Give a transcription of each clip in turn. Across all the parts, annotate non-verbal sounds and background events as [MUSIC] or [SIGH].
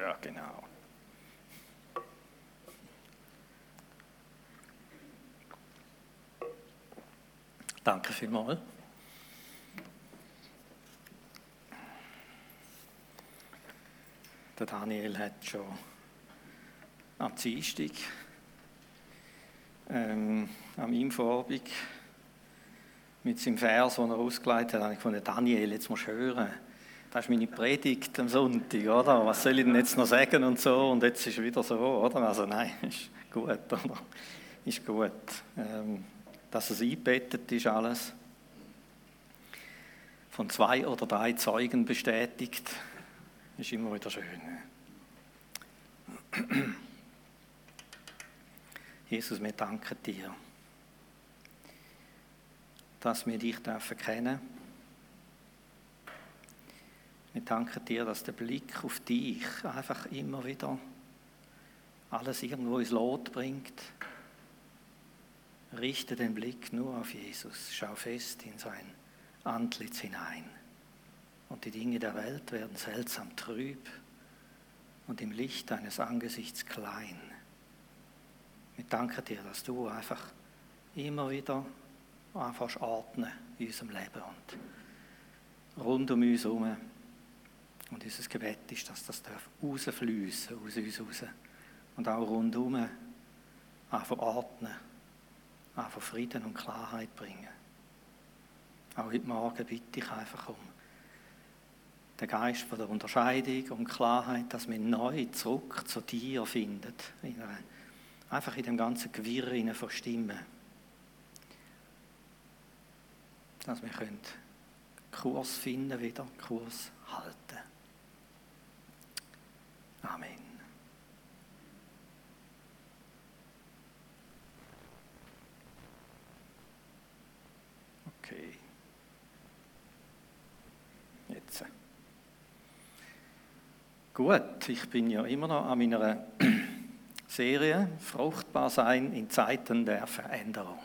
Ja, genau. Danke vielmals. Der Daniel hat schon am Dienstag, ähm, am Infoabend, mit seinem Vers, den er ausgeleitet hat, habe ich gefunden, Daniel, jetzt musst du hören. Das ist meine Predigt am Sonntag, oder? Was soll ich denn jetzt noch sagen und so? Und jetzt ist es wieder so, oder? Also nein, [LAUGHS] ist gut, oder? Ist gut. Ähm, dass es eingebettet ist alles. Von zwei oder drei Zeugen bestätigt, ist immer wieder schön. [CLEARS THROAT] Jesus, wir danken dir dass wir dich dürfen kennen. Wir danken dir, dass der Blick auf dich einfach immer wieder alles irgendwo ins Lot bringt. Richte den Blick nur auf Jesus. Schau fest in sein Antlitz hinein. Und die Dinge der Welt werden seltsam trüb und im Licht deines Angesichts klein. Wir danken dir, dass du einfach immer wieder einfach ordnen in unserem Leben und rund um uns herum. Und unser Gebet ist, dass das rausfließen aus uns raus. Und auch rundherum einfach ordnen, einfach Frieden und Klarheit bringen. Auch heute Morgen bitte ich einfach um den Geist von der Unterscheidung und Klarheit, dass wir neu zurück zu dir finden. einfach in dem ganzen Gewirr von Stimmen dass wir können Kurs finden wieder, Kurs halten. Amen. Okay. Jetzt. Gut, ich bin ja immer noch an meiner [CLEARS THROAT] Serie Fruchtbar sein in Zeiten der Veränderung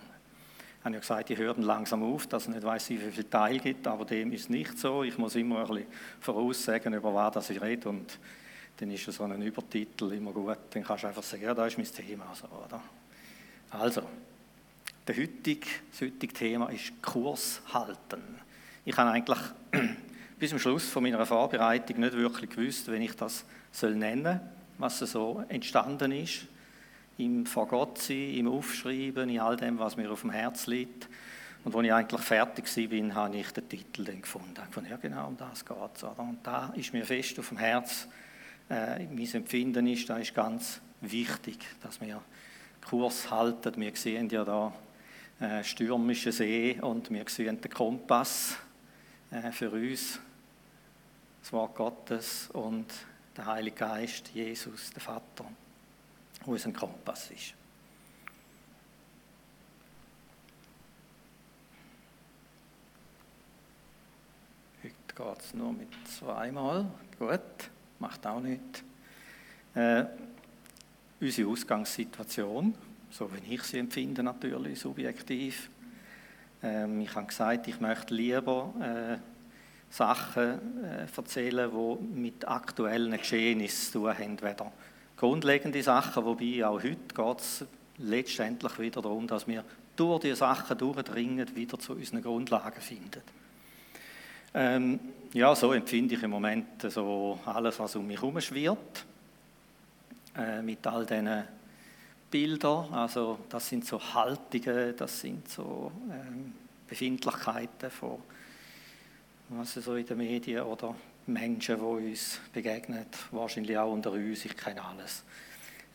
habe ja gesagt, die hören langsam auf, dass ich nicht weiß, wie viel Teil gibt, aber dem ist nicht so. Ich muss immer ein bisschen voraussagen, über was ich rede und dann ist so ein Übertitel immer gut. Dann kannst du einfach sagen, ja, das ist mein Thema. So, oder? Also, der heutige, das heutige Thema ist Kurs halten. Ich habe eigentlich [CLEARS THROAT] bis zum Schluss von meiner Vorbereitung nicht wirklich gewusst, wenn ich das soll nennen was so entstanden ist im Vor Gott sein, im Aufschreiben, in all dem, was mir auf dem Herz liegt. Und als ich eigentlich fertig war, habe ich den Titel dann gefunden. Ich fand, ja genau, um das geht es. Und da ist mir fest auf dem Herz, äh, mein Empfinden ist, da ist ganz wichtig, dass wir Kurs halten. Wir sehen ja da äh, stürmische See und wir sehen den Kompass äh, für uns, das Wort Gottes und der Heilige Geist, Jesus, der Vater wo ein Kompass ist. Heute geht es nur mit zweimal. Gut, macht auch nichts. Äh, unsere Ausgangssituation, so wie ich sie empfinde, natürlich subjektiv. Ähm, ich habe gesagt, ich möchte lieber äh, Sachen äh, erzählen, die mit aktuellen Geschehnissen zu tun haben, weder grundlegende Sachen, wobei auch heute geht es letztendlich wieder darum, dass wir durch diese Sachen durchdringen, wieder zu unseren Grundlagen finden. Ähm, ja, so empfinde ich im Moment so alles, was um mich herum schwirrt, äh, mit all diesen Bildern, also das sind so Haltungen, das sind so ähm, Befindlichkeiten von was so in den Medien oder Menschen, die uns begegnen, wahrscheinlich auch unter uns, ich kenne alles.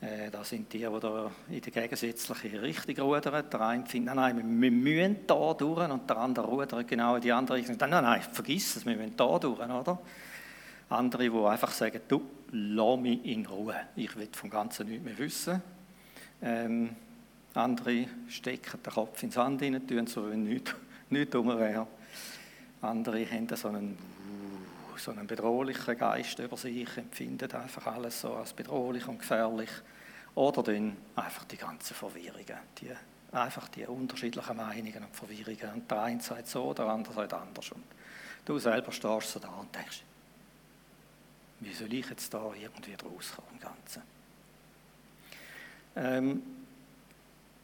Äh, das sind die, die da in der gegensätzlichen Richtung rudern. Der eine findet, nein, nein, wir müssen da durch und der andere rudert genau in die andere Richtung. Nein, nein, vergiss es, wir müssen da durch, oder? Andere, die einfach sagen, du, lass mich in Ruhe, ich will vom Ganzen nichts mehr wissen. Ähm, andere stecken den Kopf ins Sand rein, tun so, wenn nichts, nichts wäre. Andere haben so einen so einen bedrohlichen Geist über sich, empfindet einfach alles so als bedrohlich und gefährlich. Oder dann einfach die ganzen Verwirrungen, die, einfach die unterschiedlichen Meinungen und Verwirrungen. Und der eine sagt so, der andere sagt anders. Und du selber stehst so da und denkst, Wie soll ich jetzt da irgendwie rauskommen im Ganzen? Ähm,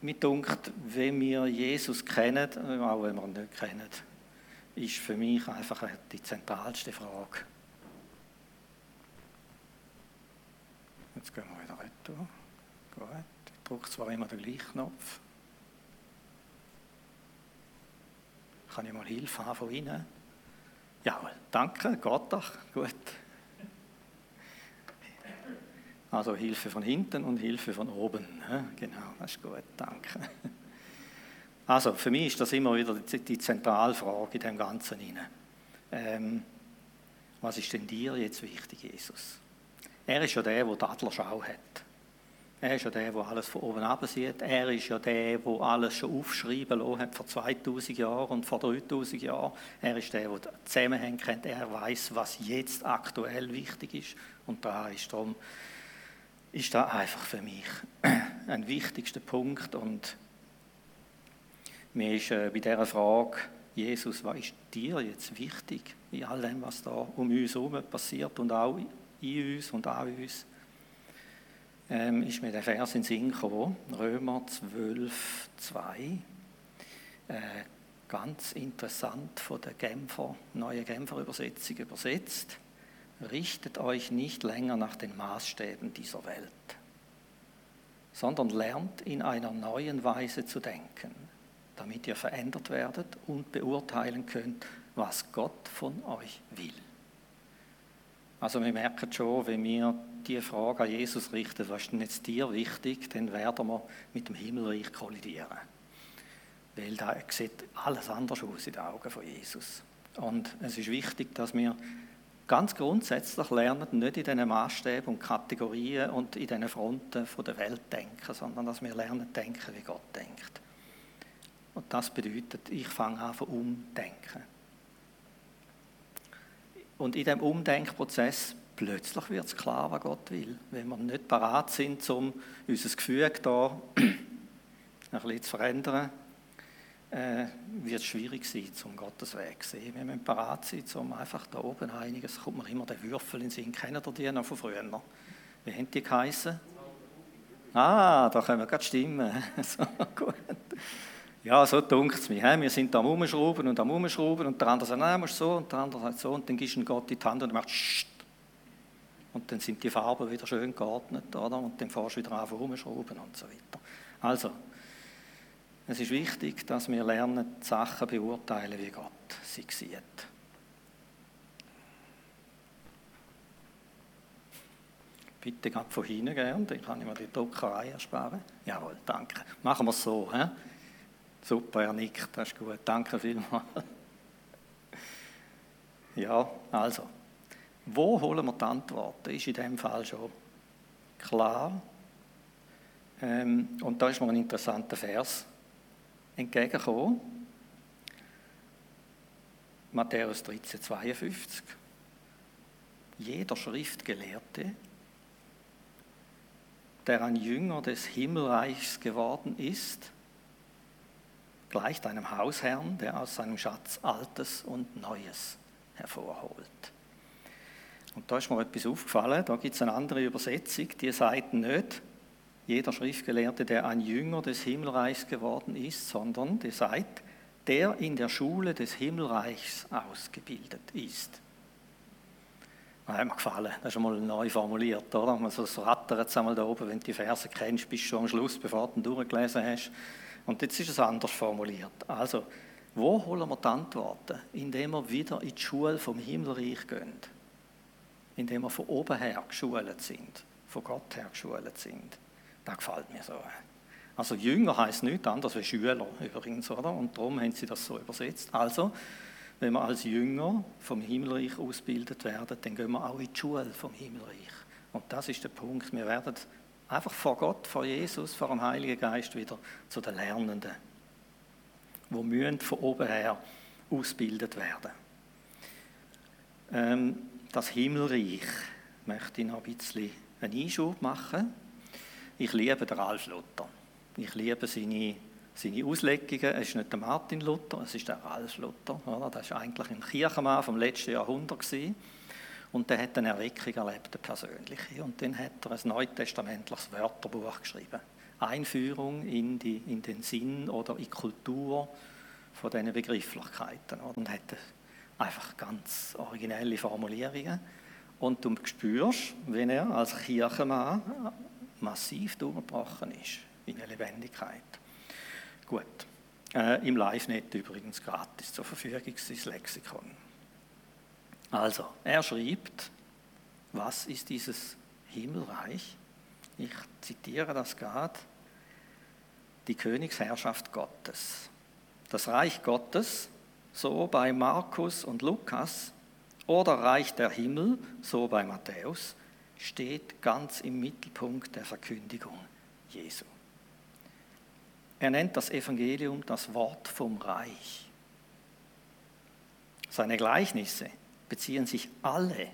mir dunkt, wenn wir Jesus kennen, auch wenn wir ihn nicht kennen, ist für mich einfach die zentralste Frage. Jetzt gehen wir wieder retour. Gut. Ich drücke zwar immer den gleichen Knopf. Kann ich mal Hilfe haben von Ihnen? Ja, danke, geht doch. Gut. Also Hilfe von hinten und Hilfe von oben. Genau, das ist gut, danke. Also für mich ist das immer wieder die Zentralfrage in dem Ganzen. Ähm, was ist denn dir jetzt wichtig, Jesus? Er ist ja der, der die Adlerschau hat. Er ist ja der, der alles von oben ab sieht. Er ist ja der, der alles schon aufschreiben hat vor 2000 Jahren und vor 3000 Jahren. Er ist der, der die Zusammenhänge kennt. Er weiß, was jetzt aktuell wichtig ist. Und da ist darum, ist da einfach für mich ein wichtigster Punkt. Und mir ist äh, bei dieser Frage, Jesus, was ist dir jetzt wichtig in all dem, was da um uns herum passiert und auch in uns und an uns, ähm, ist mir der Vers in den Sinn gekommen, Römer 12, 2. Äh, ganz interessant von der Genfer, neue Genfer Übersetzung übersetzt. Richtet euch nicht länger nach den Maßstäben dieser Welt, sondern lernt in einer neuen Weise zu denken, damit ihr verändert werdet und beurteilen könnt, was Gott von euch will. Also wir merken schon, wenn wir die Frage an Jesus richten, was ist denn jetzt dir wichtig, dann werden wir mit dem Himmelreich kollidieren. Weil da sieht alles anders aus in den Augen von Jesus. Und es ist wichtig, dass wir ganz grundsätzlich lernen, nicht in diesen Maßstäben und Kategorien und in diesen Fronten der Welt denken, sondern dass wir lernen denken, wie Gott denkt. Und das bedeutet, ich fange an von umdenken. Und in diesem Umdenkprozess plötzlich wird es klar, was Gott will. Wenn wir nicht parat sind, um unser Gefühl da [CLEARS THROAT] ein bisschen zu verändern, äh, wird es schwierig sein, um Gottes Weg zu sehen. Wir müssen parat sein, um einfach da oben einiges, kommt mir immer der Würfel in den Sinn. Kennen ihr die noch von früher? Wie haben die geheißen? Ah, da können wir gerade stimmen. [LAUGHS] so, gut. Ja, so dunkt es mich. Wir sind da am Umschrauben und am Umschrauben und der andere sagt, nein, musst so und der andere sagt so und dann gibst du Gott in die Hand und macht Scht. Und dann sind die Farben wieder schön geordnet, oder? Und dann fährst du wieder an rumschrauben und so weiter. Also, es ist wichtig, dass wir lernen, die Sachen beurteilen, wie Gott sie sieht. Bitte gerade von hinten gern, dann kann ich mir die Druckerei ersparen. Jawohl, danke. Machen wir es so. He? Super, er nickt, das ist gut. Danke vielmals. [LAUGHS] Ja, also, wo holen wir die Antworten? Ist in dem Fall schon klar. Ähm, und da ist mir ein interessanter Vers entgegengekommen. Matthäus 13, 52. Jeder Schriftgelehrte, der ein Jünger des Himmelreichs geworden ist, gleicht einem Hausherrn, der aus seinem Schatz Altes und Neues hervorholt. Und da ist mir etwas aufgefallen, da gibt es eine andere Übersetzung, die sagt nicht, jeder Schriftgelehrte, der ein Jünger des Himmelreichs geworden ist, sondern die sagt, der in der Schule des Himmelreichs ausgebildet ist. Das hat mir gefallen. Das ist schon mal neu formuliert, oder? Man so rattert jetzt einmal da oben, wenn du die Verse kennst, bist du schon am Schluss, bevor du ihn durchgelesen hast. Und jetzt ist es anders formuliert. Also, wo holen wir die Antworten? Indem wir wieder in die Schule vom Himmelreich gehen. Indem wir von oben her geschult sind, von Gott her geschult sind. Das gefällt mir so. Also Jünger heißt nichts anderes als Schüler übrigens, oder? Und darum haben sie das so übersetzt. Also, wenn wir als Jünger vom Himmelreich ausgebildet werden, dann gehen wir auch in die Schule vom Himmelreich. Und das ist der Punkt. Wir werden Einfach vor Gott, vor Jesus, vor dem Heiligen Geist wieder zu den Lernenden, wo müssen von oben her ausgebildet werden. Ähm, das Himmelreich möchte ich noch ein bisschen einen Einschub machen. Ich liebe den Ralf Luther. Ich liebe seine, seine Auslegungen. Es ist nicht der Martin Luther, es ist der Ralf Luther. Das war eigentlich ein Kirchenmann vom letzten Jahrhundert. Und der hat eine Erweckung erlebt, eine persönliche. Und dann hat er ein neutestamentliches Wörterbuch geschrieben. Einführung in, die, in den Sinn oder in die Kultur von diesen Begrifflichkeiten. Und hat einfach ganz originelle Formulierungen. Und du spürst, wenn er als Kirchenmann massiv durchgebrochen ist in der Lebendigkeit. Gut. Äh, Im Live-Net übrigens gratis zur Verfügung, sein Lexikon. Also, er schreibt, was ist dieses Himmelreich? Ich zitiere das gerade. Die Königsherrschaft Gottes. Das Reich Gottes, so bei Markus und Lukas, oder Reich der Himmel, so bei Matthäus, steht ganz im Mittelpunkt der Verkündigung Jesu. Er nennt das Evangelium das Wort vom Reich. Seine Gleichnisse beziehen sich alle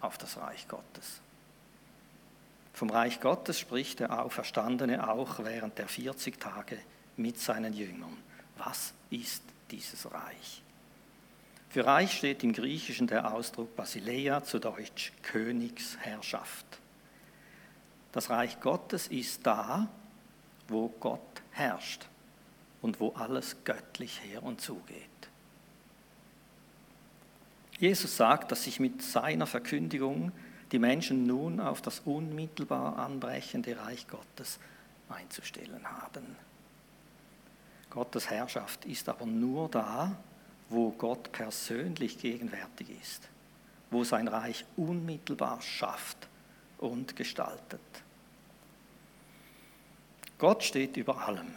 auf das Reich Gottes. Vom Reich Gottes spricht der Auferstandene auch während der 40 Tage mit seinen Jüngern. Was ist dieses Reich? Für Reich steht im Griechischen der Ausdruck Basileia, zu Deutsch Königsherrschaft. Das Reich Gottes ist da, wo Gott herrscht und wo alles göttlich her und zugeht. Jesus sagt, dass sich mit seiner Verkündigung die Menschen nun auf das unmittelbar anbrechende Reich Gottes einzustellen haben. Gottes Herrschaft ist aber nur da, wo Gott persönlich gegenwärtig ist, wo sein Reich unmittelbar schafft und gestaltet. Gott steht über allem,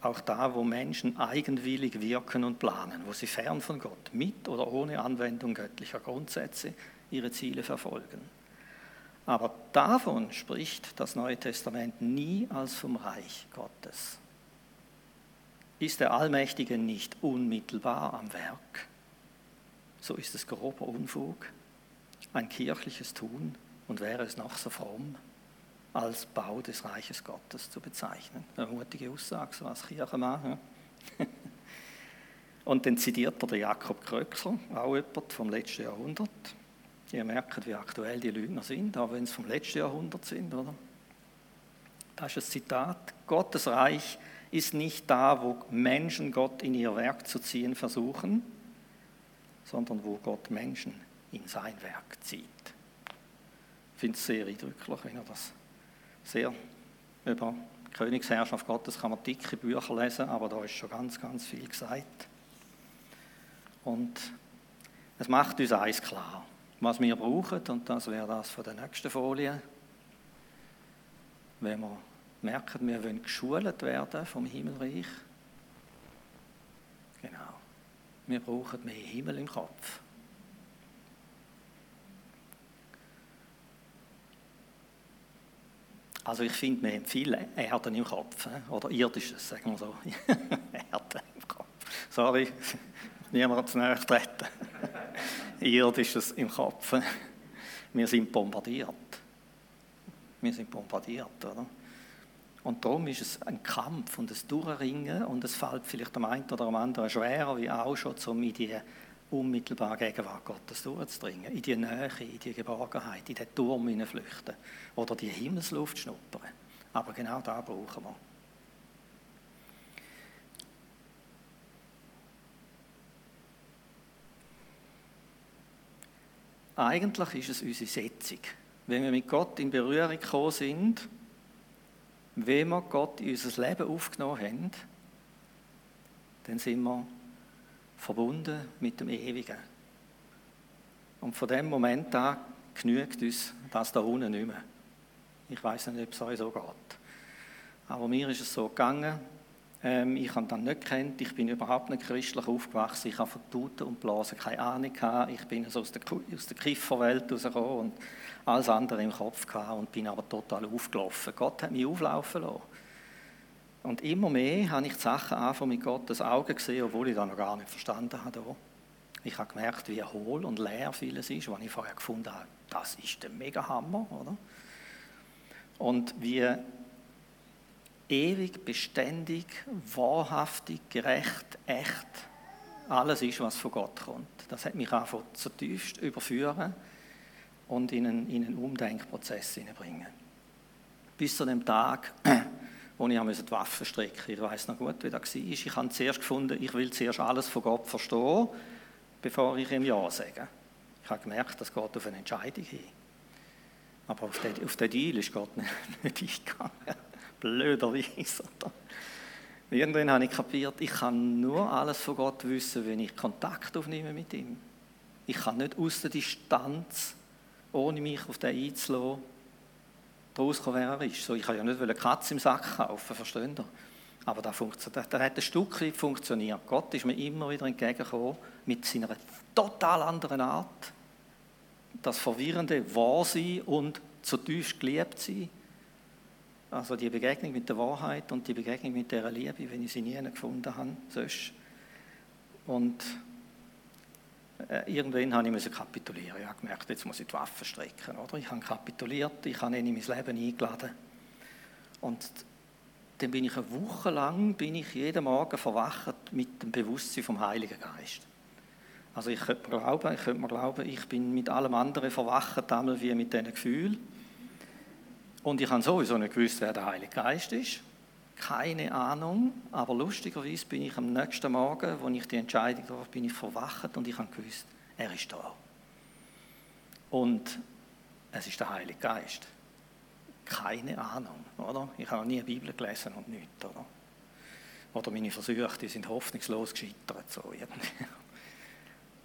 auch da, wo Menschen eigenwillig wirken und planen, wo sie fern von Gott, mit oder ohne Anwendung göttlicher Grundsätze ihre Ziele verfolgen. Aber davon spricht das Neue Testament nie als vom Reich Gottes. Ist der Allmächtige nicht unmittelbar am Werk, so ist es grober Unfug, ein kirchliches Tun und wäre es noch so fromm, als Bau des Reiches Gottes zu bezeichnen. Eine mutige Aussage, so als Kirchenmann. [LAUGHS] und dann zitiert er den Jakob Kröxler, auch jemand vom letzten Jahrhundert. Ihr merkt, wie aktuell die Lügner sind, auch wenn es vom letzten Jahrhundert sind, oder? Das ist ein Zitat. Gottes Reich ist nicht da, wo Menschen Gott in ihr Werk zu ziehen versuchen, sondern wo Gott Menschen in sein Werk zieht. Ich finde es sehr eindrücklich, wenn er das sehr über die Königsherrschaft Gottes kann man dicke Bücher lesen, aber da ist schon ganz, ganz viel gesagt. Und es macht uns eins klar, was wir brauchen, und das wäre das von der nächsten Folie, wenn wir merken, wir wollen geschult werden vom Himmelreich. Genau. Wir brauchen mehr Himmel im Kopf. Also ich finde, wir haben viel Erden im Kopf, oder irdisches, sagen wir so. [LAUGHS] Erden im Kopf. Sorry, niemand zu nahe treten. [LAUGHS] irdisches im Kopf. Wir sind bombardiert. Wir sind bombardiert, oder? Und darum ist es ein Kampf und ein Durchringen und es fällt vielleicht am einen oder am anderen schwerer, wie auch schon, um in die unmittelbare Gegenwart Gottes durchzudringen, in die Nähe, in die Geborgenheit, in den Turm flüchten oder die Himmelsluft schnuppern. Aber genau da brauchen wir. Eigentlich ist es unsere Setzung. Wenn wir mit Gott in Berührung gekommen sind, wenn wir Gott in unser Leben aufgenommen haben, dann sind wir verbunden mit dem Ewigen. Und von dem Moment an genügt uns das da unten nicht mehr. Ich weiß nicht, ob es euch so geht. Aber mir ist es so gegangen. Ähm, ich habe dann nicht kennt. Ich bin überhaupt nicht christlich aufgewachsen. Ich habe von Tuten und Blasen keine Ahnung gehabt. Ich bin also aus der, aus der Kifferwelt rausgekommen und alles andere im Kopf gehabt und bin aber total aufgelaufen. Gott hat mich auflaufen lassen. Und immer mehr habe ich die Sachen einfach mit Gottes Augen gesehen, obwohl ich das noch gar nicht verstanden habe. Ich habe gemerkt, wie hohl und leer vieles ist, was ich vorher gefunden habe. Das ist der Mega-Hammer, oder? Und wie ewig, beständig, wahrhaftig, gerecht, echt alles ist, was von Gott kommt. Das hat mich einfach zutiefst überführen und in einen, in einen Umdenkprozess hineinbringen. Bis zu dem Tag, [CLEARS THROAT] wo ich die Waffen strecken musste. Ich weiß noch gut, wie das war. Ich habe zuerst gefunden, ich will zuerst alles von Gott verstehen, bevor ich ihm Ja sage. Ich habe gemerkt, das geht auf eine Entscheidung hin. Aber auf den, auf den Deal ist Gott [LAUGHS] nicht, eingegangen. Blöderweise. Irgendwann habe ich kapiert, ich kann nur alles von Gott wissen, wenn ich Kontakt aufnehme mit ihm. Ich kann nicht aus der Distanz, ohne mich auf den einzulassen, daraus kommen, wer er ist. So, ich kann ja nicht eine Katze im Sack kaufen, versteht ihr? Aber das, hat ein Stück weit funktioniert. Gott ist mir immer wieder entgegengekommen mit seiner total anderen Art. Das verwirrende Wahrsein und zutiefst geliebt sein. Also die Begegnung mit der Wahrheit und die Begegnung mit der Liebe, wenn ich sie nie gefunden habe, sonst. Und äh, irgendwann habe ich kapitulieren. Ich habe gemerkt, jetzt muss ich die Waffen strecken. Oder? Ich habe kapituliert, ich habe ihn in mein Leben eingeladen. Und dann bin ich eine Woche lang bin ich jeden Morgen verwacht mit dem Bewusstsein vom Heiligen Geist. Also ich könnte mir glauben, ich könnte mir glauben, ich bin mit allem anderen verwacht, einmal wie mit diesen Gefühlen. Und ich habe sowieso nicht gewusst, wer der Heilige Geist ist. Keine Ahnung, aber lustigerweise bin ich am nächsten Morgen, wo ich die Entscheidung traf, bin ich verwacht und ich habe gewusst, er ist da. Und es ist der Heilige Geist. Keine Ahnung, oder? Ich habe noch nie eine Bibel gelesen und nichts, oder? Oder meine Versuche, die sind hoffnungslos gescheitert, so.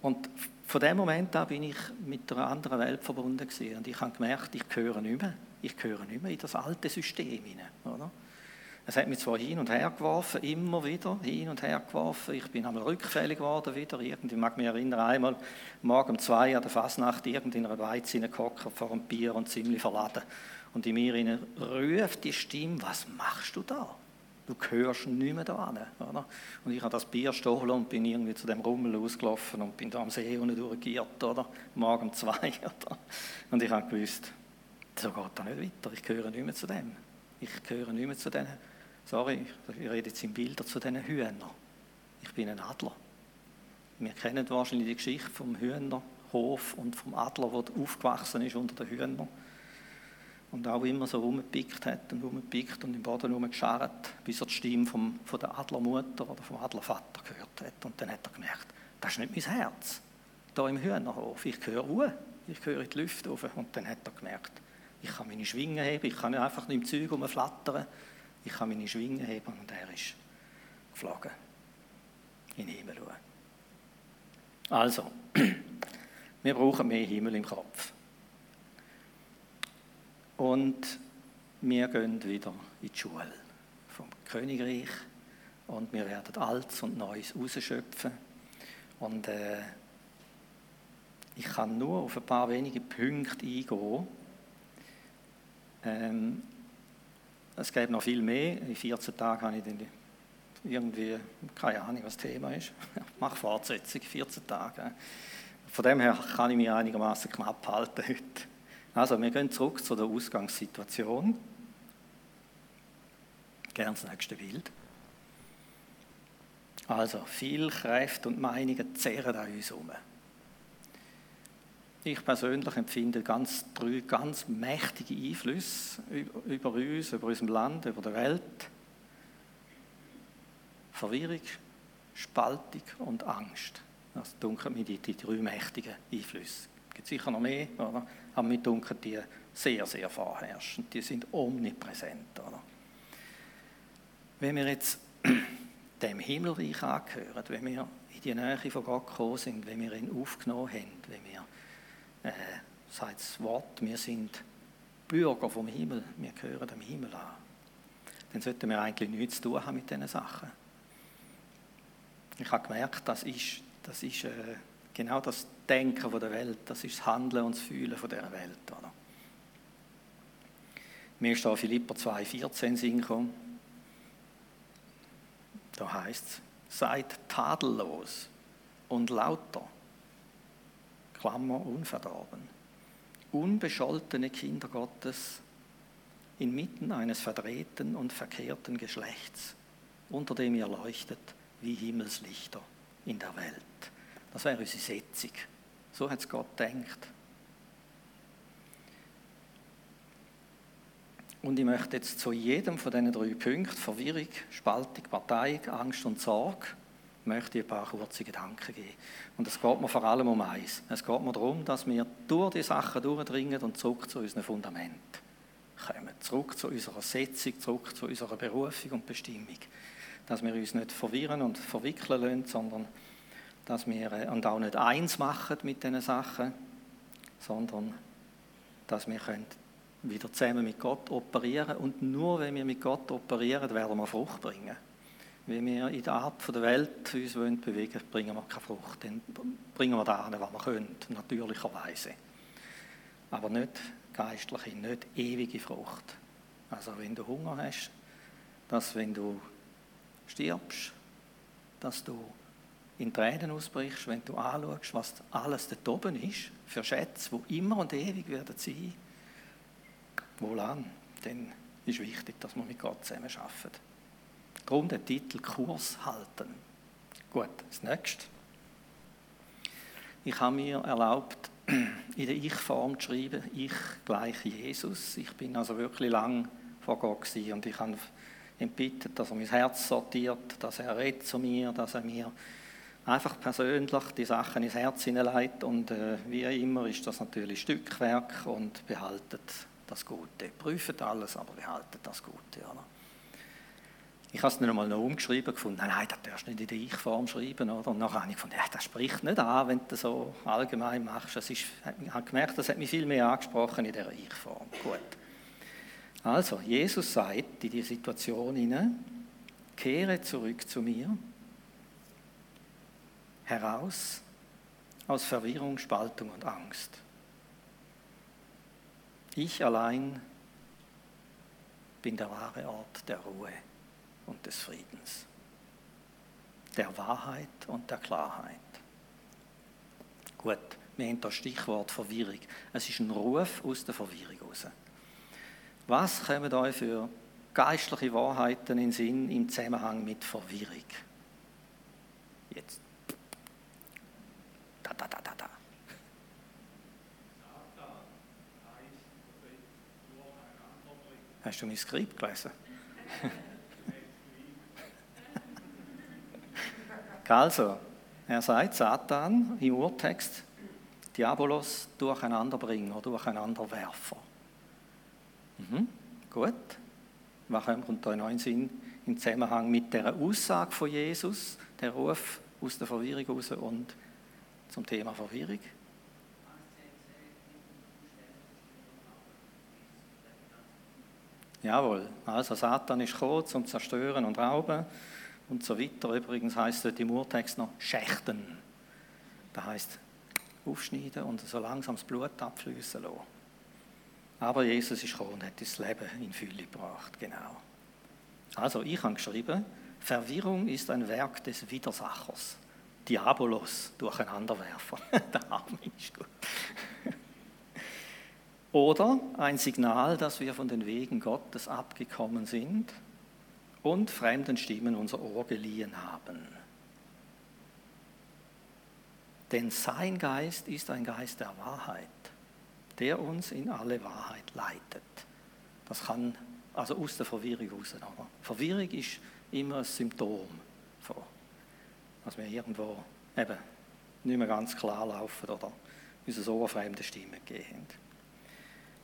Und von dem Moment an bin ich mit einer anderen Welt verbunden gewesen. und ich habe gemerkt, ich gehöre nicht mehr ich gehöre nicht mehr in das alte System hinein. Oder? Es hat mich zwar hin und her geworfen, immer wieder hin und her geworfen. Ich bin einmal rückfällig geworden wieder. Irgendwie mag mich erinnern, einmal morgen um zwei an der Fasnacht irgend in einer Weiz hineingehockt vor einem Bier und ziemlich verladen. Und in mir ruft die Stimme, was machst du da? Du gehörst nicht mehr da oder? Und ich habe das Bier gestohlen und bin irgendwie zu dem Rummel ausgelaufen und bin da am See unten durchgeirrt, oder? Morgen um zwei, [LAUGHS] oder? Und ich habe gewusst, so geht das nicht weiter. Ich gehöre nicht mehr zu dem. Ich gehöre nicht mehr zu denen, sorry, ich rede jetzt in Bildern, zu diesen Hühnern. Ich bin ein Adler. Wir kennen wahrscheinlich die Geschichte vom Hühnerhof und vom Adler, der aufgewachsen ist unter den Hühnern. Und auch immer so rumgepickt hat und rumgepickt und im Boden rumgescharrt, bis er die Stimme vom, von der Adlermutter oder vom Adlervater gehört hat. Und dann hat er gemerkt, das ist nicht mein Herz, da im Hühnerhof. Ich gehöre ruhe, ich gehöre in die Lüfte rauf. Und dann hat er gemerkt, ich kann meine Schwingen heben, ich kann nicht einfach nicht im Zeug rumflattern. Ich kann meine Schwingen heben und er ist geflogen. In den Himmel schauen. Also, [CLEARS THROAT] wir brauchen mehr Himmel im Kopf. Und wir gehen wieder in die Schule vom Königreich und wir werden Altes und Neues rausschöpfen. Und äh, ich kann nur auf ein paar wenige Punkte eingehen, ähm, es gäbe noch viel mehr. In 14 Tagen habe ich dann irgendwie, keine Ahnung, was das Thema ist. [LAUGHS] Ich mache Fortsetzung, 14 Tage. Von dem her kann ich mich einigermaßen knapp halten heute. Also, wir gehen zurück zu der Ausgangssituation. Gerne das nächste Bild. Also, viel Kräfte und Meinungen zehren an uns herum. Ich persönlich empfinde ganz, drei ganz mächtige Einflüsse über uns, über unser Land, über die Welt. Verwirrung, Spaltung und Angst. Das dunkeln mir die, die drei mächtigen Einflüsse. Es gibt sicher noch mehr, oder? aber mir dunkeln die sehr, sehr vorherrschend. Die sind omnipräsent. Oder? Wenn wir jetzt [CLEARS THROAT] dem Himmelreich angehören, wenn wir in die Nähe von Gott gekommen sind, wenn wir ihn aufgenommen haben, wenn wir äh, sagt das Wort, wir sind Bürger vom Himmel, wir gehören dem Himmel an. Dann sollten wir eigentlich nichts zu tun haben mit diesen Sachen. Ich habe gemerkt, das ist, das ist äh, genau das Denken von der Welt, das ist das Handeln und das Fühlen von dieser Welt. Oder? Mir ist da Philipper 2,14 Sinn gekommen. Da heißt es, seid tadellos und lauter Klammer unverdorben. Unbescholtene Kinder Gottes inmitten eines verdrehten und verkehrten Geschlechts, unter dem ihr leuchtet wie Himmelslichter in der Welt. Das wäre unsere Setzung. So hat es Gott denkt. Und ich möchte jetzt zu jedem von diesen drei Punkten, Verwirrung, Spaltung, Partei, Angst und Sorge, möchte ich ein paar kurze Gedanken geben. Und es geht mir vor allem um eins. Es geht mir darum, dass wir durch die Sachen durchdringen und zurück zu unserem Fundament kommen. Zurück zu unserer Setzung, zurück zu unserer Berufung und Bestimmung. Dass wir uns nicht verwirren und verwickeln lassen, sondern dass wir äh, und auch nicht eins machen mit diesen Sachen, sondern dass wir können wieder zusammen mit Gott operieren und nur wenn wir mit Gott operieren, werden wir Frucht bringen. Wenn wir in der Art der Welt uns bewegen wollen, bringen wir keine Frucht. Dann bringen wir da was wir können, natürlicherweise. Aber nicht geistliche, nicht ewige Frucht. Also wenn du Hunger hast, dass wenn du stirbst, dass du in Tränen ausbrichst, wenn du anschaust, was alles da oben ist, für Schätze, die immer und ewig werden sein, wohlan, dann ist wichtig, dass wir mit Gott zusammen arbeiten. Darum der Titel Kurs halten. Gut, das nächste. Ich habe mir erlaubt, [CLEARS THROAT] in der Ich-Form zu schreiben, ich gleich Jesus. Ich bin also wirklich lang vor Gott und ich habe ihn gebeten, dass er mein Herz sortiert, dass er redet zu mir, dass er mir einfach persönlich die Sachen ins Herz hineinlegt und äh, wie immer ist das natürlich Stückwerk und behaltet das Gute. Prüft alles, aber behaltet das Gute. Oder? Ich habe es nicht einmal noch umgeschrieben gefunden. Nein, nein, das darfst du nicht in der Ich-Form schreiben. Oder? Und nachher habe ich gefunden, ja, das spricht nicht an, wenn du das so allgemein machst. Das ist, ich habe gemerkt, das hat mich viel mehr angesprochen in der Ich-Form. Gut. Also, Jesus sagt in die Situation hinein, kehre zurück zu mir, heraus aus Verwirrung, Spaltung und Angst. Ich allein bin der wahre Ort der Ruhe und des Friedens, der Wahrheit und der Klarheit. Gut, wir haben das Stichwort Verwirrung. Es ist ein Ruf aus der Verwirrung raus. Was kommen euch für geistliche Wahrheiten in Sinn im Zusammenhang mit Verwirrung? Jetzt. Da, da, da, da, da. Hast du mein Skript gelesen? [LAUGHS] Also, er sagt Satan im Urtext, Diabolos durcheinanderbringer, durcheinanderwerfer. Mhm, gut. Was kommt da in Sinn im Zusammenhang mit der Aussage von Jesus, der Ruf aus der Verwirrung raus und zum Thema Verwirrung? Jawohl, also Satan ist gekommen zum Zerstören und Rauben und so weiter. Übrigens heißt es im Urtext noch schächten. Das heißt aufschneiden und so langsam das Blut abfließen lassen. Aber Jesus ist gekommen und hat das Leben in Fülle gebracht, genau. Also ich habe geschrieben, Verwirrung ist ein Werk des Widersachers. Diabolos, Durcheinanderwerfer. [LAUGHS] Der Arme ist gut. Oder ein Signal, dass wir von den Wegen Gottes abgekommen sind und fremden Stimmen unser Ohr geliehen haben. Denn sein Geist ist ein Geist der Wahrheit, der uns in alle Wahrheit leitet. Das kann also aus der Verwirrung raus. Aber Verwirrung ist immer ein Symptom dass wir irgendwo eben nicht mehr ganz klar laufen oder uns Ohr fremde Stimmen gehen.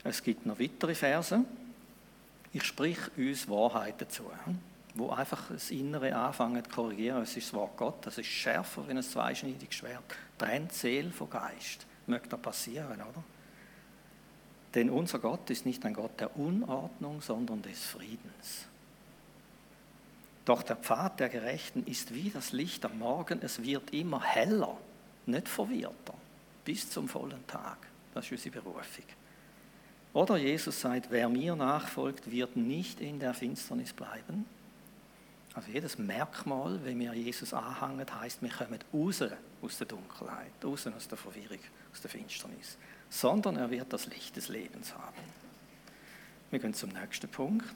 Es gibt noch weitere Verse. Ich sprich uns Wahrheiten zu wo einfach das Innere anfangen zu korrigieren. Es ist das Wort Gott, das ist schärfer wie ein zweischneidiges Schwert. Trennt Seele von Geist. Möge da passieren, oder? Denn unser Gott ist nicht ein Gott der Unordnung, sondern des Friedens. Doch der Pfad der Gerechten ist wie das Licht am Morgen, es wird immer heller, nicht verwirrter, bis zum vollen Tag. Das ist unsere Berufung. Oder Jesus sagt, wer mir nachfolgt, wird nicht in der Finsternis bleiben, also jedes Merkmal, wenn wir Jesus anhängen, heißt, wir kommen raus aus der Dunkelheit, raus aus der Verwirrung, aus der Finsternis. Sondern er wird das Licht des Lebens haben. Wir gehen zum nächsten Punkt.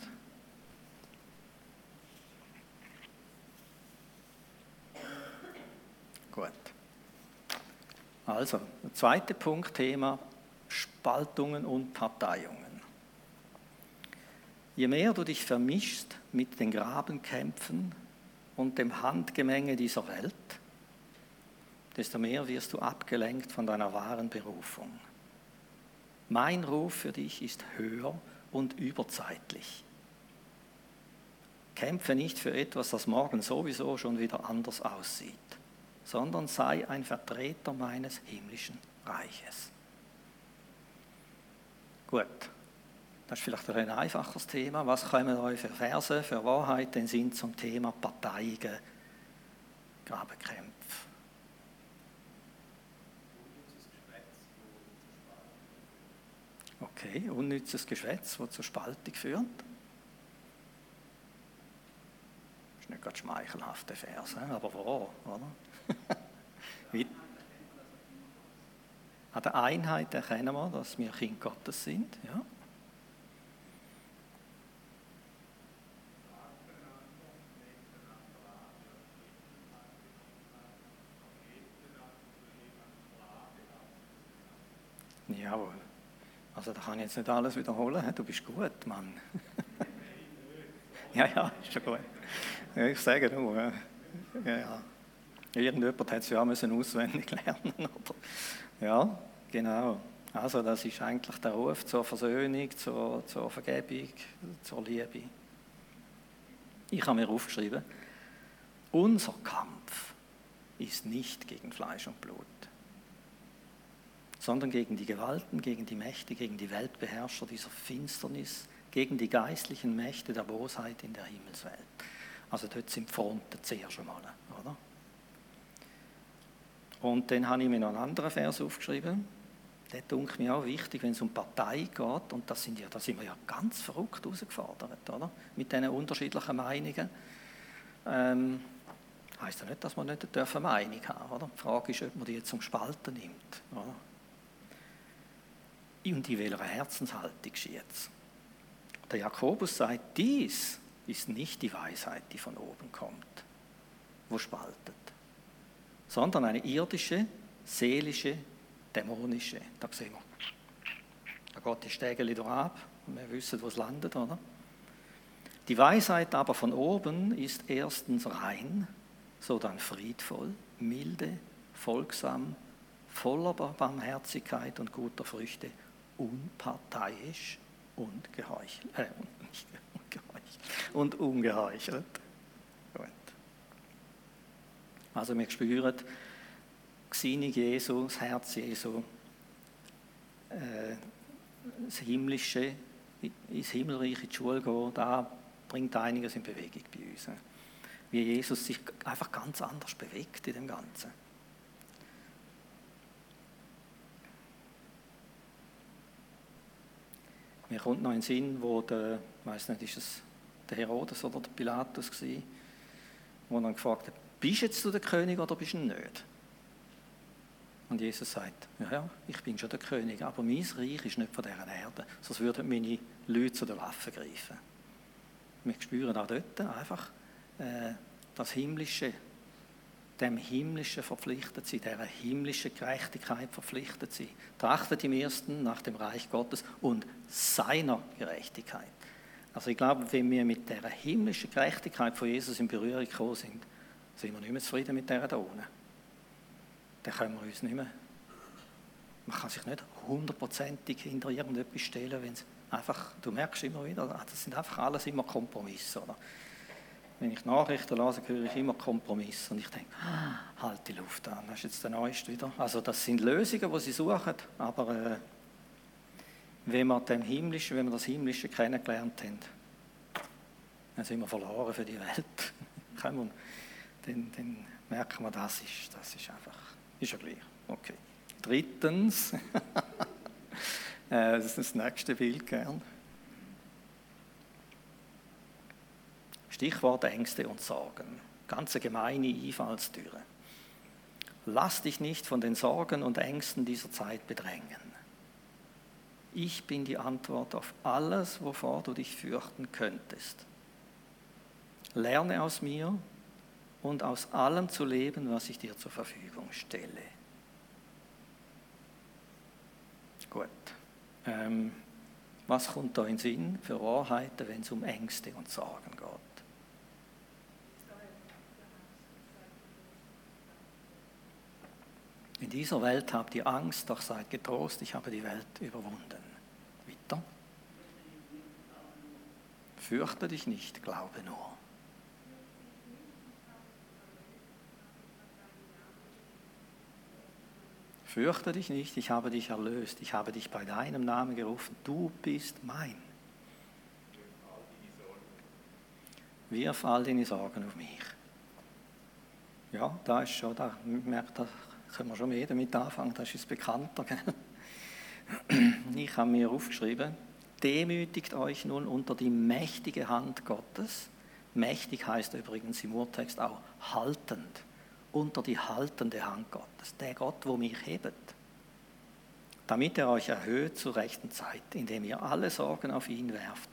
Gut. Also, der zweite Punkt, Thema Spaltungen und Parteiungen. Je mehr du dich vermischst mit den Grabenkämpfen und dem Handgemenge dieser Welt, desto mehr wirst du abgelenkt von deiner wahren Berufung. Mein Ruf für dich ist höher und überzeitlich. Kämpfe nicht für etwas, das morgen sowieso schon wieder anders aussieht, sondern sei ein Vertreter meines himmlischen Reiches. Gut, das ist vielleicht ein einfaches Thema. Was kommen euch für Verse, für Wahrheiten sind zum Thema Parteiige, Grabenkämpfe? Okay, unnützes Geschwätz, das zur Spaltung führt. Das ist nicht gerade schmeichelhafte Verse, aber wo, oder? [LAUGHS] An der Einheit erkennen wir, dass wir Kind Gottes sind. Ja. Jawohl. Also da kann ich jetzt nicht alles wiederholen. Du bist gut, Mann. [LAUGHS] ja, ja, ist schon gut. Ja, ich sage nur. Ja, ja. Irgendjemand hat es ja müssen auswendig [LAUGHS] lernen. Oder? Ja, genau. Also das ist eigentlich der Ruf zur Versöhnung, zur, zur Vergebung, zur Liebe. Ich habe mir aufgeschrieben, unser Kampf ist nicht gegen Fleisch und Blut, sondern gegen die Gewalten, gegen die Mächte, gegen die Weltbeherrscher dieser Finsternis, gegen die geistlichen Mächte der Bosheit in der Himmelswelt. Also dort sind Fronten zuerst einmal, oder? Und dann habe ich mir noch einen anderen Vers aufgeschrieben. Der dunkelt mir auch wichtig, wenn es um Partei geht. Und das sind ja, da sind wir ja ganz verrückt herausgefordert, oder? Mit diesen unterschiedlichen Meinungen. Ähm, heißt ja nicht, dass man nicht eine Meinung haben oder? Die Frage ist, ob man die jetzt zum Spalten nimmt. Oder? Und in welcher Herzenshaltung jetzt? Der Jakobus sagt, dies ist nicht die Weisheit, die von oben kommt, wo spaltet sondern eine irdische, seelische, dämonische. Da sehen wir, da geht die Stägel durch ab und wir wissen, wo es landet, oder? Die Weisheit aber von oben ist erstens rein, sodann friedvoll, milde, folgsam, voller Barmherzigkeit und guter Früchte, unparteiisch und geheuchelt, äh, nicht geheuchelt, und ungeheuchelt. Also wir spüren, Gesinnung Jesu, das Herz Jesu, äh, das Himmlische, ins Himmelreich in die Schule gehen, da bringt einiges in Bewegung bei uns. Wie Jesus sich einfach ganz anders bewegt in dem Ganzen. Mir kommt noch ein Sinn, wo der, ich weiß nicht, ist es der Herodes oder der Pilatus war, wo dann gefragt hat, bist jetzt du der König oder bist du nicht? Und Jesus sagt, ja, ja, ich bin schon der König, aber mein Reich ist nicht von dieser Erde, sonst würden meine Leute zu den Waffen greifen. Wir spüren auch dort einfach äh, das Himmlische, dem Himmlischen verpflichtet sein, dieser himmlischen Gerechtigkeit verpflichtet sein. Trachtet im Ersten nach dem Reich Gottes und seiner Gerechtigkeit. Also ich glaube, wenn wir mit der himmlischen Gerechtigkeit von Jesus in Berührung gekommen sind, sind wir nicht mehr zufrieden mit dieser da unten. Dann können wir uns nicht mehr. Man kann sich nicht hundertprozentig hinter irgendetwas stellen, wenn es einfach, du merkst immer wieder, ah, das sind einfach alles immer Kompromisse. Oder? Wenn ich Nachrichten lese, höre ich immer Kompromisse und ich denke, ah, halt die Luft an, das ist jetzt der Neueste wieder. Also das sind Lösungen, die sie suchen, aber äh, wenn wir, dem Himmlischen, wenn wir das Himmlische kennengelernt haben, dann sind wir verloren für die Welt. [LAUGHS] dann, dann merken wir, das ist, das ist einfach, ist ja gleich. Okay. Drittens, [LAUGHS] äh, das ist das nächste Bild gern. Stichwort Ängste und Sorgen. Ganze gemeine Einfallstüre. Lass dich nicht von den Sorgen und Ängsten dieser Zeit bedrängen. Ich bin die Antwort auf alles, wovor du dich fürchten könntest. Lerne aus mir und aus allem zu leben, was ich dir zur Verfügung stelle. Gut. Ähm, Was kommt da in Sinn für Wahrheiten, wenn es um Ängste und Sorgen geht? In dieser Welt habt ihr Angst, doch seid getrost, ich habe die Welt überwunden. Weiter. Fürchte dich nicht, glaube nur. Fürchte dich nicht, ich habe dich erlöst, ich habe dich bei deinem Namen gerufen, du bist mein. Wirf all deine Sorgen auf mich. Ja, da ist schon, da merkt, da können wir schon mehr damit anfangen, das ist bekannter. [CLEARS THROAT] Ich habe mir aufgeschrieben, demütigt euch nun unter die mächtige Hand Gottes. Mächtig heißt übrigens im Urtext auch haltend. Unter die haltende Hand Gottes, der Gott, wo mich hebt, damit er euch erhöht zur rechten Zeit, indem ihr alle Sorgen auf ihn werft,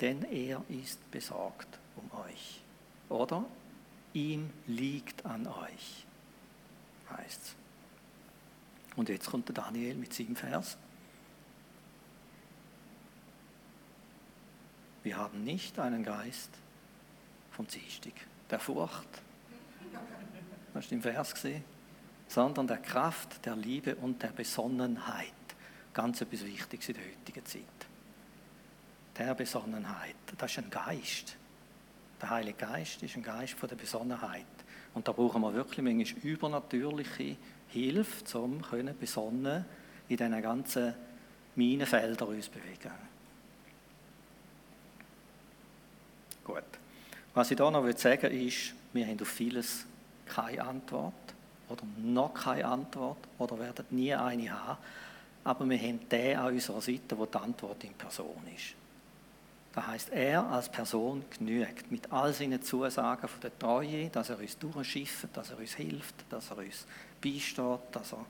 denn er ist besorgt um euch. Oder? Ihm liegt an euch, heißt es. Und jetzt kommt der Daniel mit sieben Vers. Wir haben nicht einen Geist von Ziehstig, der Furcht, hast du im Vers gesehen? Sondern der Kraft, der Liebe und der Besonnenheit. Ganz etwas Wichtiges in der heutigen Zeit. Der Besonnenheit, das ist ein Geist. Der Heilige Geist ist ein Geist von der Besonnenheit. Und da brauchen wir wirklich manchmal übernatürliche Hilfe, um besonnen in diesen ganzen Minenfeldern uns bewegen. Gut. Was ich hier noch sagen will, ist, wir haben auf vieles keine Antwort oder noch keine Antwort oder werden nie eine haben. Aber wir haben den an unserer Seite, wo die Antwort in Person ist. Das heißt, er als Person genügt mit all seinen Zusagen von der Treue, dass er uns durchschifft, dass er uns hilft, dass er uns beisteht, dass er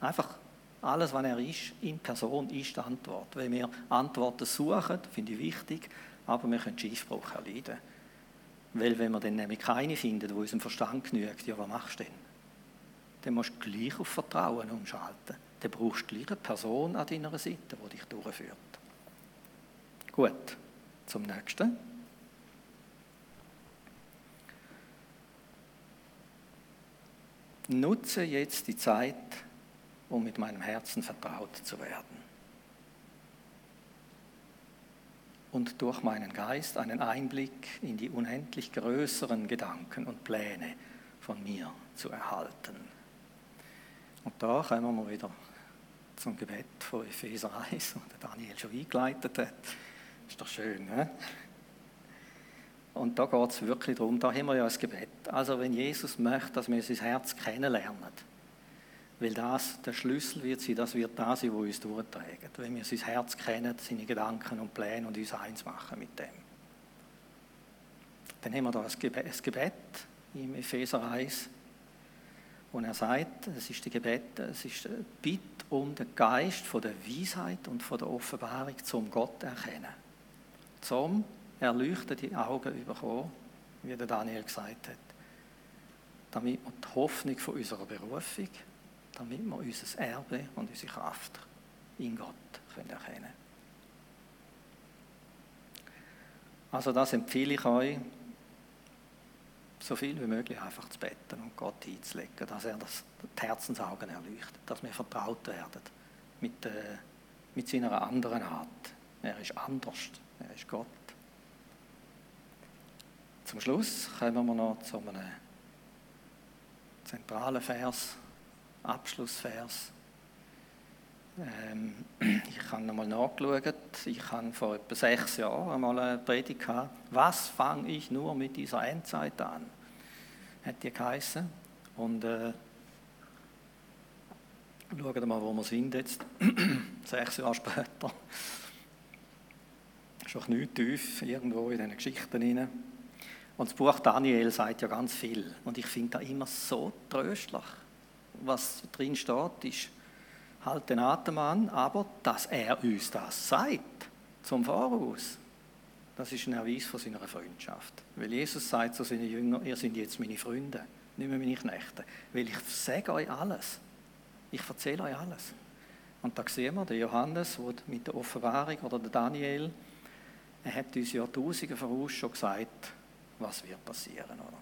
einfach alles, was er ist, in Person ist die Antwort. Wenn wir Antworten suchen, finde ich wichtig, aber wir können Schiffbruch erleiden. Weil wenn wir dann nämlich keine finden, die unserem Verstand genügt, ja, was machst du denn? Dann musst du gleich auf Vertrauen umschalten. Dann brauchst du gleich eine Person an deiner Seite, die dich durchführt. Gut, zum nächsten. Nutze jetzt die Zeit, um mit meinem Herzen vertraut zu werden. und durch meinen Geist einen Einblick in die unendlich größeren Gedanken und Pläne von mir zu erhalten. Und da kommen wir wieder zum Gebet von Epheser 1, das Daniel schon eingeleitet hat. Ist doch schön, ne? Und da geht es wirklich darum, da haben wir ja das Gebet. Also wenn Jesus möchte, dass wir sein Herz kennenlernen, weil das der Schlüssel wird sein, das wird das sein, was uns durchträgt. Wenn wir sein Herz kennen, seine Gedanken und Pläne und uns eins machen mit dem. Dann haben wir da das Gebet, im Epheser 1, wo er sagt, es ist das Gebet, es ist die Bitte um den Geist von der Weisheit und von der Offenbarung zum Gott erkennen. Zum erleuchtete Augen bekommen, wie der Daniel gesagt hat. Damit wir die Hoffnung von unserer Berufung damit wir unser Erbe und unsere Kraft in Gott können erkennen Also das empfehle ich euch, so viel wie möglich einfach zu beten und Gott einzulegen, dass er das, die Herzensaugen erleuchtet, dass wir vertraut werden mit, äh, mit seiner anderen Art. Er ist anders, er ist Gott. Zum Schluss kommen wir noch zu einem zentralen Vers Abschlussvers. Ähm, ich habe nochmal nachgeschaut. Ich habe vor etwa sechs Jahren einmal eine Predigt gehabt. Was fange ich nur mit dieser Endzeit an? Hat die geheißen. Und äh, schauen wir mal, wo wir sind jetzt. [CLEARS THROAT] sechs Jahre später. Schon nicht tief irgendwo in diesen Geschichten hinein. Und das Buch Daniel sagt ja ganz viel. Und ich finde das immer so tröstlich was drin steht, ist, halt den Atem an, aber dass er uns das sagt, zum Voraus, das ist ein Erweis von seiner Freundschaft. Weil Jesus sagt zu seinen Jüngern, ihr seid jetzt meine Freunde, nicht mehr meine Knechte. Weil ich sage euch alles. Ich erzähle euch alles. Und da sehen wir, der Johannes, der mit der Offenbarung, oder der Daniel, er hat uns Jahrtausende voraus schon gesagt, was wird passieren. Oder?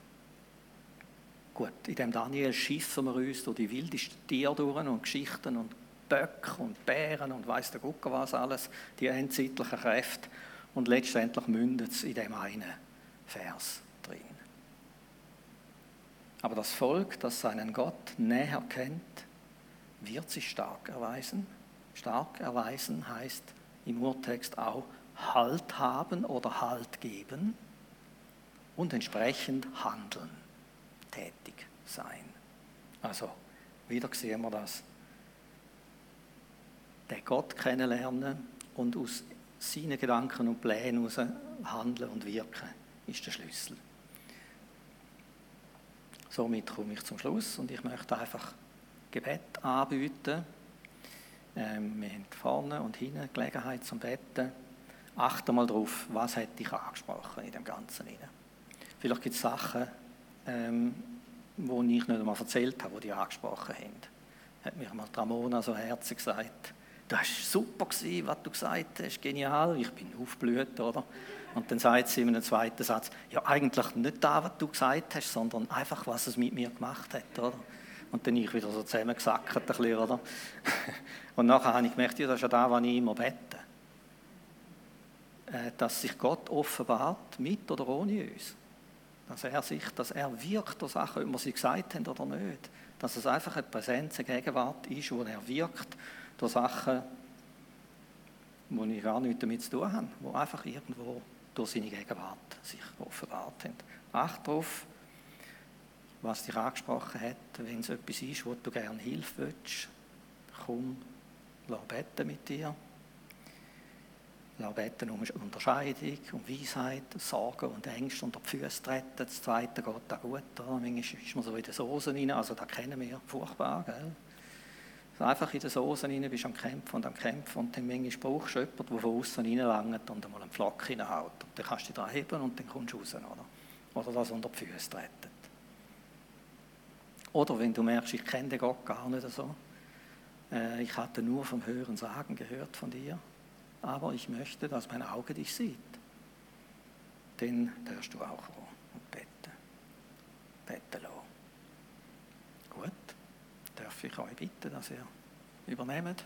Gut, in dem Daniel schiffen wir uns durch die wildesten Tiere durch und Geschichten und Böcke und Bären und weiss der Gucker was alles, die endzeitlichen Kräfte. Und letztendlich mündet es in dem einen Vers drin. Aber das Volk, das seinen Gott näher kennt, wird sich stark erweisen. Stark erweisen heißt im Urtext auch Halt haben oder Halt geben und entsprechend handeln, tätig sein. Also, wieder sehen wir das. Den Gott kennenlernen und aus seinen Gedanken und Plänen heraus handeln und wirken, ist der Schlüssel. Somit komme ich zum Schluss und ich möchte einfach Gebet anbieten. Ähm, wir haben vorne und hinten Gelegenheit zum Betten. Achte mal drauf, was hat dich angesprochen in dem Ganzen. Vielleicht gibt es Sachen, ähm, wo ich nicht einmal erzählt habe, die dich angesprochen haben. Hat mir mal Ramona so herzlich gesagt, das war super, gewesen, was du gesagt hast, genial, ich bin aufgeblüht, oder? Und dann sagt sie in einem zweiten Satz, ja eigentlich nicht das, was du gesagt hast, sondern einfach, was es mit mir gemacht hat, oder? Und dann ich wieder so zusammengesackt, ein bisschen, oder? [LAUGHS] Und nachher habe ich gemerkt, ja, das ist ja das, was ich immer bete. Äh, dass sich Gott offenbart, mit oder ohne uns. Dass er sich, dass er wirkt durch Sachen, ob wir sie gesagt haben oder nicht. Dass es einfach eine Präsenz, eine Gegenwart ist, wo er wirkt durch Sachen, die ich gar nichts damit zu tun habe, die einfach irgendwo durch seine Gegenwart sich offenbart haben. Acht darauf, was dich angesprochen hat, wenn es etwas ist, wo du gerne Hilfe willst, komm, lass beten mit dir. Lass beten um Unterscheidung, um Weisheit, Sorgen und Ängste unter die Füße treten. Das Zweite geht auch gut. Oder? Manchmal ist man so in den Soßen rein, also das kennen wir furchtbar. Gell? Also einfach in den Soßen rein, bist am Kämpfen und am Kämpfen und dann manchmal brauchst du jemanden, der von außen reinlangt und einmal einen Flock reinhaut. Und dann kannst du dich da heben und dann kommst du raus. Oder, oder das unter die Füße treten. Oder wenn du merkst, ich kenne den Gott gar nicht so. Äh, ich hatte nur vom Hören sagen gehört von dir aber ich möchte, dass mein Auge dich sieht. Dann darfst du auch kommen und beten. Beten lassen. Gut, darf ich euch bitten, dass ihr übernehmt?